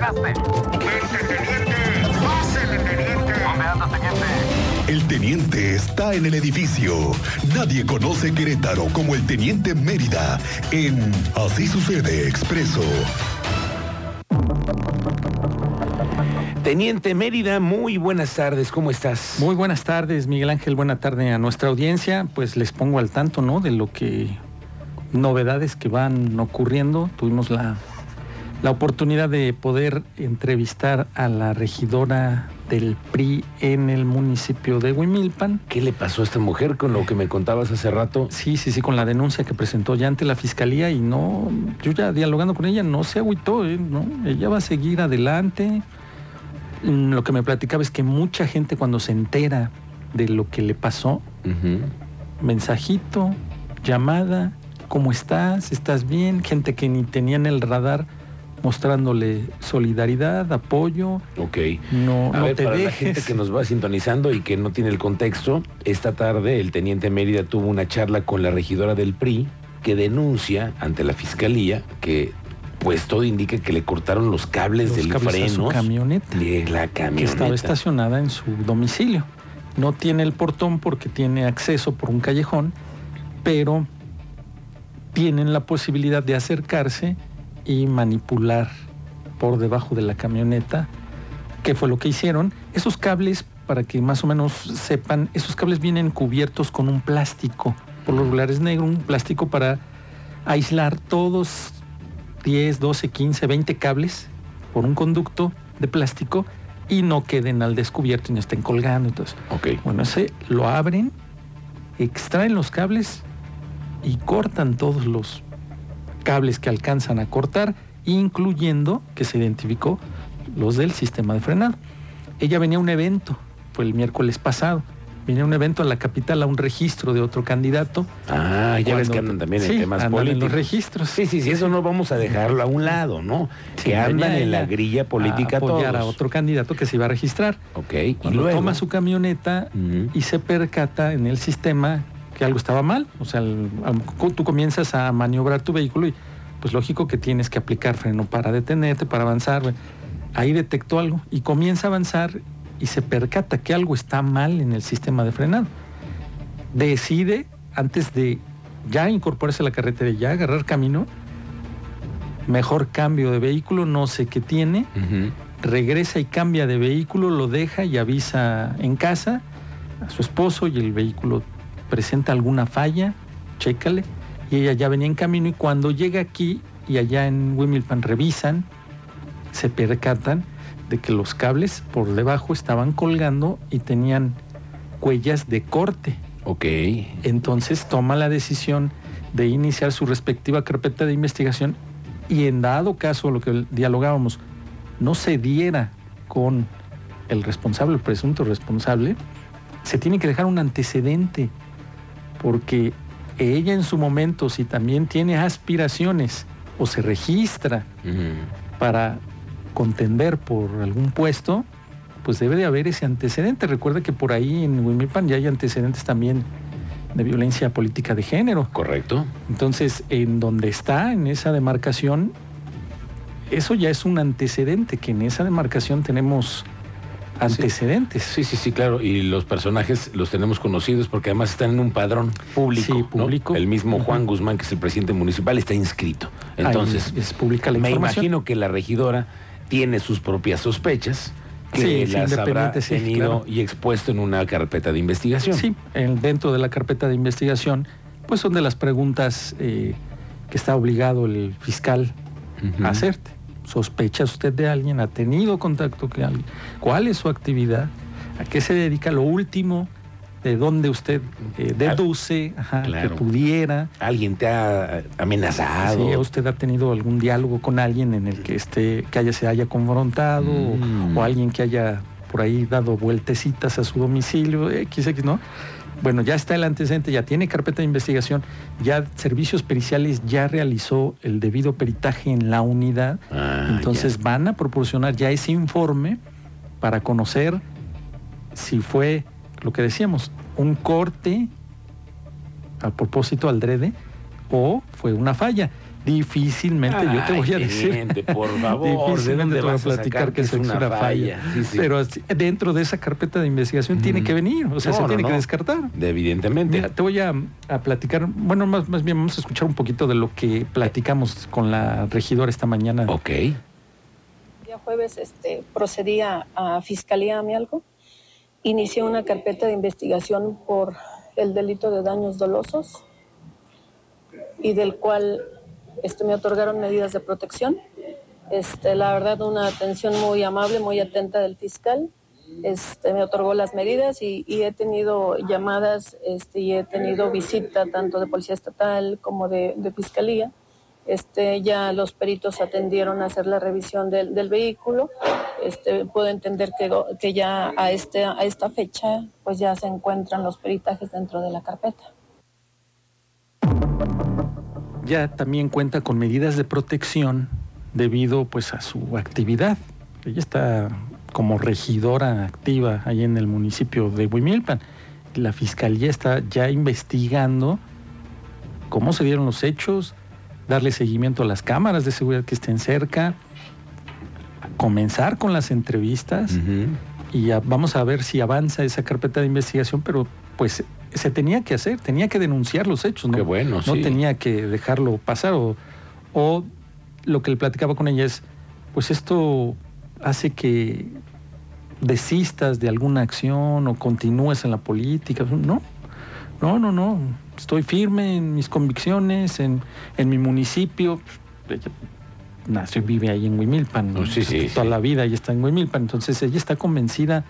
llegaste? teniente! ¡Pásele, teniente! ¿Dónde andas, teniente? El teniente está en el edificio. Nadie conoce Querétaro como el teniente Mérida en Así sucede expreso. Teniente Mérida, muy buenas tardes, ¿cómo estás? Muy buenas tardes, Miguel Ángel, buena tarde a nuestra audiencia. Pues les pongo al tanto, ¿no? De lo que novedades que van ocurriendo. Tuvimos la, la oportunidad de poder entrevistar a la regidora del PRI en el municipio de Huimilpan. ¿Qué le pasó a esta mujer con lo que me contabas hace rato? Sí, sí, sí, con la denuncia que presentó ya ante la fiscalía y no, yo ya dialogando con ella, no se agüitó, ¿eh? ¿no? Ella va a seguir adelante Mm, lo que me platicaba es que mucha gente cuando se entera de lo que le pasó, mensajito, llamada, ¿cómo estás? ¿Estás bien? Gente que ni tenía en el radar mostrándole solidaridad, apoyo. Ok. No, a no ver, te para la gente que nos va sintonizando y que no tiene el contexto, esta tarde el teniente Mérida tuvo una charla con la regidora del PRI que denuncia ante la fiscalía que pues todo indica que le cortaron los cables Los del cables a freno su camioneta. de la que camioneta. estaba estacionada en su domicilio. No tiene el portón porque tiene acceso por un callejón, pero tienen la posibilidad de acercarse y manipular por debajo de la camioneta. ¿Qué fue lo que hicieron? Esos cables, para que más o menos sepan, esos cables vienen cubiertos con un plástico, por lo regular es negro, un plástico para aislar todos 10, 12, 15, 20 cables por un conducto de plástico y no queden al descubierto y no estén colgando. Entonces, Ok. bueno, ese lo abren, extraen los cables y cortan todos los cables que alcanzan a cortar, incluyendo, que se identificó, los del sistema de frenado. Ella venía a un evento, fue el miércoles pasado, venía a un evento a la capital, a un registro de otro candidato. Ah, ya ves que andan también Sí, en temas andan en políticos. los registros. Sí, sí, sí, eso no vamos a dejarlo a un lado, ¿no? Sí, que andan en la grilla política a apoyar todos. a otro candidato que se iba a registrar. Ok, y luego. toma su camioneta y se percata en el sistema que algo estaba mal. O sea, el- tú comienzas a maniobrar tu vehículo y pues lógico que tienes que aplicar freno para detenerte, para avanzar. Ahí detectó algo y comienza a avanzar y se percata que algo está mal en el sistema de frenado. Decide, antes de ya incorporarse a la carretera y ya agarrar camino, mejor cambio de vehículo, no sé qué tiene, regresa y cambia de vehículo, lo deja y avisa en casa a su esposo y el vehículo presenta alguna falla, chécale, y ella ya venía en camino y cuando llega aquí y allá en Wimilpan revisan, se percatan de que los cables por debajo estaban colgando y tenían huellas de corte. Ok. Entonces toma la decisión de iniciar su respectiva carpeta de investigación y en dado caso lo que dialogábamos no se diera con el responsable, el presunto responsable, se tiene que dejar un antecedente porque ella en su momento si también tiene aspiraciones o se registra para contender por algún puesto, pues debe de haber ese antecedente. Recuerda que por ahí en Wimilpan ya hay antecedentes también de violencia política de género. Correcto. Entonces, en donde está, en esa demarcación, eso ya es un antecedente, que en esa demarcación tenemos antecedentes. Sí, sí, sí, claro. Y los personajes los tenemos conocidos porque además están en un padrón público. Sí, ¿no? público. El mismo Juan. Guzmán, que es el presidente municipal, está inscrito. Ahí Entonces, es pública la me imagino que la regidora tiene sus propias sospechas que Sí, las habrá sí, tenido claro. y expuesto en una carpeta de investigación. Sí, en- dentro de la carpeta de investigación, pues son de las preguntas eh, que está obligado el fiscal a hacerte. ¿Sospecha usted de alguien? ¿Ha tenido contacto con alguien? ¿Cuál es su actividad? ¿A qué se dedica? Lo último, ¿de dónde usted eh, deduce ajá, Claro. que pudiera? ¿Alguien te ha amenazado? Si usted ha tenido algún diálogo con alguien en el que esté, que haya, se haya confrontado o- Mm. o, alguien que haya por ahí dado vueltecitas a su domicilio, XX, ¿no? Bueno, ya está el antecedente, ya tiene carpeta de investigación, ya Servicios Periciales ya realizó el debido peritaje en la unidad, Ah, entonces ya. van a proporcionar ya ese informe para conocer si fue lo que decíamos, un corte a propósito al drede o fue una falla. Difícilmente, yo te voy a decir. teniente, por favor, ¿de Difícilmente te voy a platicar que es una falla. Sí, sí. Pero dentro de esa carpeta de investigación tiene que venir, o sea, No, se no, tiene no. que descartar. De- evidentemente. Mira, te voy a, a platicar, bueno, más, más bien vamos a escuchar un poquito de lo que platicamos con la regidora esta mañana. ok. El día jueves este, procedí a, a Fiscalía Amialco. Inicié una carpeta de investigación por el delito de daños dolosos y del cual este, me otorgaron medidas de protección. Este, la verdad, una atención muy amable, muy atenta del fiscal. Este, me otorgó las medidas y, he tenido llamadas este, y he tenido visita tanto de Policía Estatal como de, Fiscalía. Este, ya los peritos atendieron a hacer la revisión del, del vehículo. Este, puedo entender que, que ya a, este, a esta fecha pues ya se encuentran los peritajes dentro de la carpeta. Ya también cuenta con medidas de protección debido pues a su actividad. Ella está como regidora activa ahí en el municipio de Huimilpan. La fiscalía está ya investigando cómo se dieron los hechos, darle seguimiento a las cámaras de seguridad que estén cerca, comenzar con las entrevistas y ya vamos a ver si avanza esa carpeta de investigación, pero pues se tenía que hacer, tenía que denunciar los hechos, ¿no? Qué bueno, no sí. tenía que dejarlo pasar o, o lo que le platicaba con ella es, pues esto hace que desistas de alguna acción o continúes en la política. No, no, no, no. Estoy firme en mis convicciones, en, en mi municipio. Ella nació y vive ahí en Huimilpan. Oh, sí, sí, Toda sí. la vida ella está en Huimilpan. Entonces ella está convencida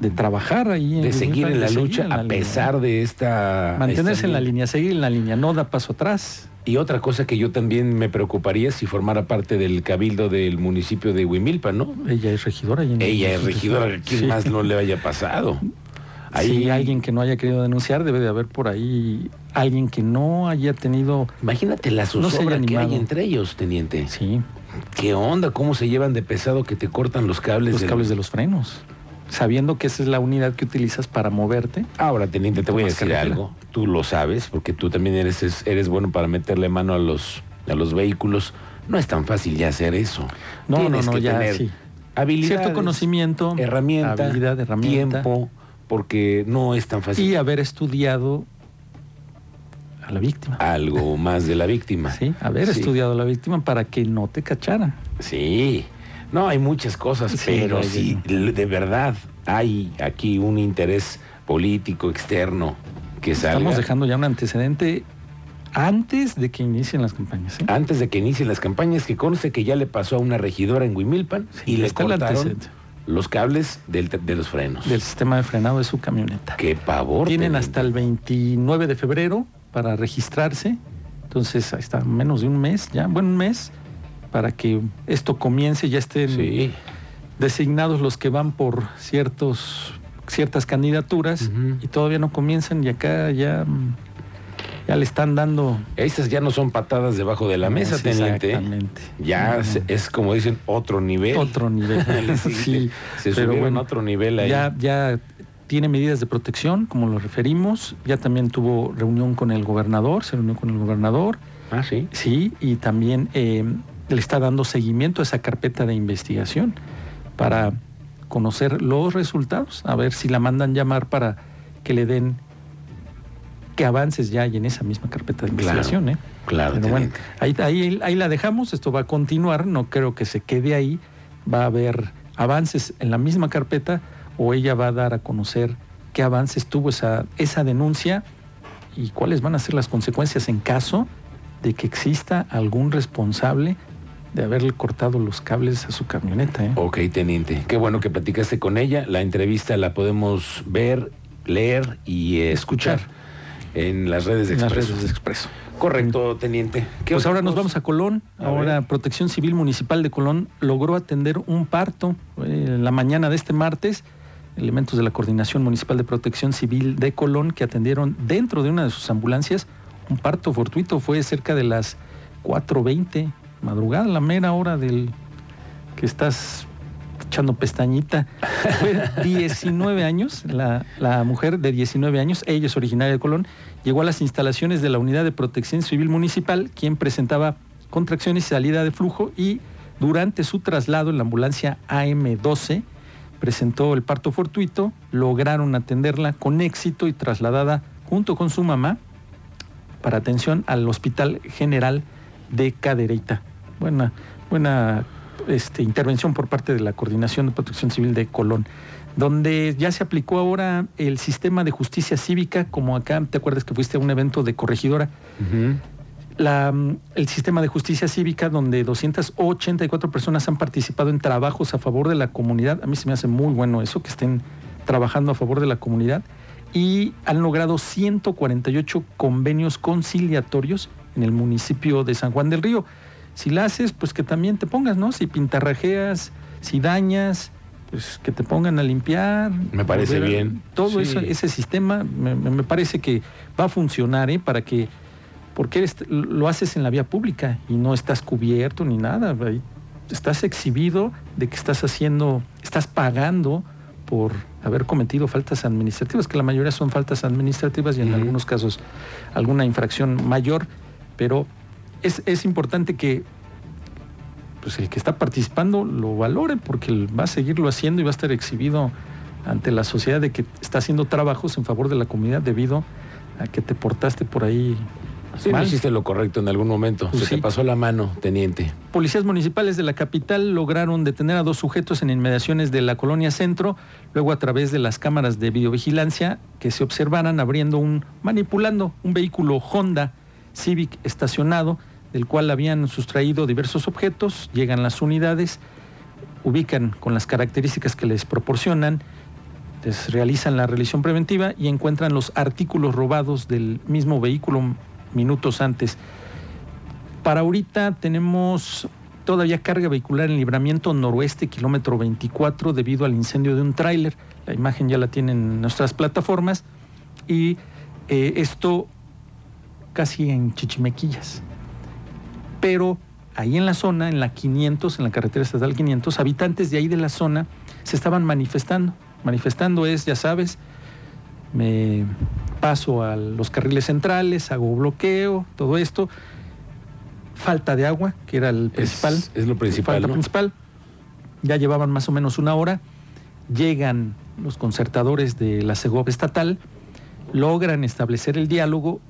de trabajar ahí en De seguir en la de lucha en la a línea. pesar de esta... Mantenerse esta en la línea, seguir en la línea, no da paso atrás. Y otra cosa que yo también me preocuparía si formara parte del cabildo del municipio de Huimilpan, ¿no? Ella es regidora. ahí Ella es regidora, ¿quién Sí. más no le haya pasado? Si hay alguien que no haya querido denunciar, debe de haber por ahí alguien que no haya tenido. Imagínate la No zozobra que hay entre ellos, teniente. Sí, ¿Qué onda? ¿Cómo se llevan de pesado que te cortan los cables? los del- cables de los frenos. Sabiendo que esa es la unidad que utilizas para moverte. Ahora, teniente, te voy a decir carretera. algo. Tú lo sabes, porque tú también eres, es- eres bueno para meterle mano a los, a los vehículos. No es tan fácil ya hacer eso. No, Tienes no, no, que ya tener sí. Cierto conocimiento, herramienta, habilidad, herramienta. tiempo, porque no es tan fácil Y haber estudiado a la víctima. algo más de la víctima. Sí, haber Sí. estudiado a la víctima para que no te cacharan. Sí, no, hay muchas cosas, Sí, pero si de verdad hay aquí un interés político externo que salga Estamos dejando ya un antecedente antes de que inicien las campañas. ¿eh? antes de que inicien las campañas, que conste que ya le pasó a una regidora en Huimilpan Sí, y le cortaron los cables del- de los frenos. Del sistema de frenado de su camioneta. Qué pavor. Tienen hasta el 29 de febrero para registrarse. Entonces, ahí está, menos de un mes ya, bueno, un mes, para que esto comience, ya estén Sí. designados los que van por ciertos, ciertas candidaturas y todavía no comienzan y acá ya, ya le están dando... Estas ya no son patadas debajo de la mesa, Sí, teniente. Exactamente. Ya es como dicen, otro nivel. Otro nivel. Sí, sí, se pero subieron bueno, otro nivel ahí. Ya, ya tiene medidas de protección, como lo referimos. Ya también tuvo reunión con el gobernador, se reunió con el gobernador. Ah, sí. Sí, y también eh, le está dando seguimiento a esa carpeta de investigación para conocer los resultados, a ver si la mandan llamar para que le den qué avances ya hay en esa misma carpeta de Claro, investigación. ¿eh? Claro, Pero bueno, ahí, ahí, ahí la dejamos, esto va a continuar, no creo que se quede ahí, va a haber avances en la misma carpeta o ella va a dar a conocer qué avances tuvo esa, esa denuncia y cuáles van a ser las consecuencias en caso de que exista algún responsable de haberle cortado los cables a su camioneta. ¿eh? Ok, teniente. Qué bueno que platicaste con ella. La entrevista la podemos ver, leer y eh, escuchar en las redes de en las Expreso. redes de Expreso. Correcto, teniente. ¿Qué Pues ahora nos vamos a Colón. A ahora ver. Protección Civil Municipal de Colón logró atender un parto eh, en la mañana de este martes. Elementos de la Coordinación Municipal de Protección Civil de Colón que atendieron dentro de una de sus ambulancias un parto fortuito. Fue cerca de las 4.20, madrugada, la mera hora del que estás echando pestañita. Fue 19 años, la, la mujer de 19 años, ella es originaria de Colón, llegó a las instalaciones de la Unidad de Protección Civil Municipal, quien presentaba contracciones y salida de flujo y durante su traslado en la ambulancia AM12 presentó el parto fortuito, lograron atenderla con éxito y trasladada junto con su mamá para atención al Hospital General de Cadereyta. Buena, buena este, intervención por parte de la Coordinación de Protección Civil de Colón, donde ya se aplicó ahora el sistema de justicia cívica, como acá, ¿te acuerdas que fuiste a un evento de corregidora? La, el sistema de justicia cívica, donde 284 personas han participado en trabajos a favor de la comunidad. A mí se me hace muy bueno eso, que estén trabajando a favor de la comunidad. Y han logrado 148 convenios conciliatorios en el municipio de San Juan del Río. Si la haces, pues que también te pongas, ¿no? Si pintarrajeas, si dañas, pues que te pongan a limpiar. Me parece volver bien. Todo Sí. eso, ese sistema me, parece que va a funcionar, ¿eh? Para que, porque eres- lo haces en la vía pública y no estás cubierto ni nada. Estás exhibido de que estás haciendo, estás pagando por haber cometido faltas administrativas, que la mayoría son faltas administrativas y en algunos casos alguna infracción mayor, pero es, es importante que pues el que está participando lo valore porque va a seguirlo haciendo y va a estar exhibido ante la sociedad de que está haciendo trabajos en favor de la comunidad debido a que te portaste por ahí Sí, no hiciste lo correcto en algún momento. Pues Se sí. te pasó la mano, teniente. Policías municipales de la capital lograron detener a dos sujetos en inmediaciones de la colonia centro, luego a través de las cámaras de videovigilancia que se observaran abriendo un, manipulando un vehículo Honda Civic estacionado, del cual habían sustraído diversos objetos, llegan las unidades, ubican con las características que les proporcionan, les realizan la revisión preventiva y encuentran los artículos robados del mismo vehículo minutos antes. Para ahorita tenemos todavía carga vehicular en libramiento noroeste, kilómetro 24, debido al incendio de un tráiler. La imagen ya la tienen en nuestras plataformas. Y eh, esto casi en Chichimequillas. Pero ahí en la zona, en la 500, en la carretera estatal 500, habitantes de ahí de la zona se estaban manifestando. Manifestando es, ya sabes, me paso a los carriles centrales, hago bloqueo, todo esto. Falta de agua, que era el principal. Es, es lo principal, falta ¿no? principal. Ya llevaban más o menos una hora. Llegan los concertadores de la Segov estatal, logran establecer el diálogo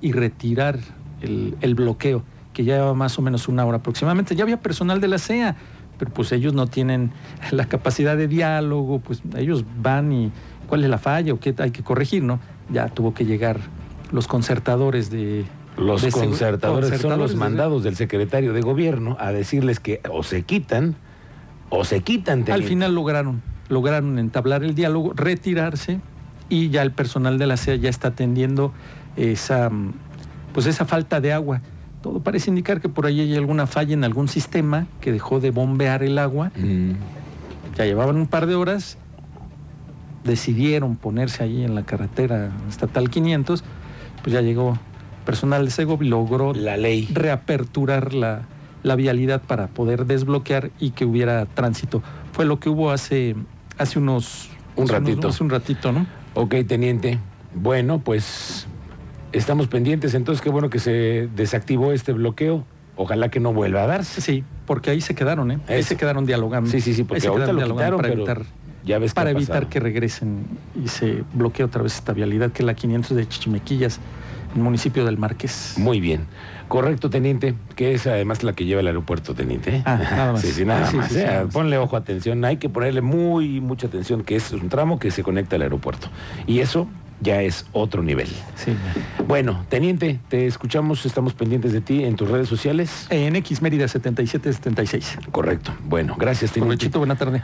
y retirar el, el bloqueo, que ya lleva más o menos una hora aproximadamente. Ya había personal de la CEA, pero pues ellos no tienen la capacidad de diálogo, pues ellos van y cuál es la falla o qué hay que corregir, ¿no? Ya tuvo que llegar los concertadores de... Los concertadores son los mandados del secretario de gobierno a decirles que o se quitan o se quitan. Al teniente. final lograron, lograron entablar el diálogo, retirarse y ya el personal de la CEA ya está atendiendo esa, pues esa falta de agua. Todo parece indicar que por ahí hay alguna falla en algún sistema que dejó de bombear el agua. Mm. Ya llevaban un par de horas, decidieron ponerse ahí en la carretera estatal 500, pues ya llegó personal de Segov y logró La ley. reaperturar la, la vialidad para poder desbloquear y que hubiera tránsito. Fue lo que hubo hace, hace unos... Un hace unos- ratito. hace un ratito, ¿no? Ok, teniente. Bueno, pues estamos pendientes. Entonces, qué bueno que se desactivó este bloqueo. Ojalá que no vuelva a darse. Sí, porque ahí se quedaron, ¿eh? Ahí se quedaron dialogando. Sí, sí, sí, porque se ahorita quedaron lo dialogando quitaron, para pero evitar, ya ves qué para evitar pasado. que regresen y se bloquee otra vez esta vialidad que es la 500 de Chichimequillas, en el municipio del Marqués. Muy bien. Correcto, teniente, que es además la que lleva el aeropuerto, teniente. ¿eh? Ah, nada más. Sí, sí, nada Ah, sí, más. sí, sí, ¿eh? nada más. Ponle ojo, atención. Hay que ponerle muy mucha atención, que es un tramo que se conecta al aeropuerto. Y eso ya es otro nivel. Sí. Bueno, teniente, te escuchamos, estamos pendientes de ti en tus redes sociales. En X Mérida 7776. Correcto. Bueno, gracias, teniente. Provechito, buena tarde.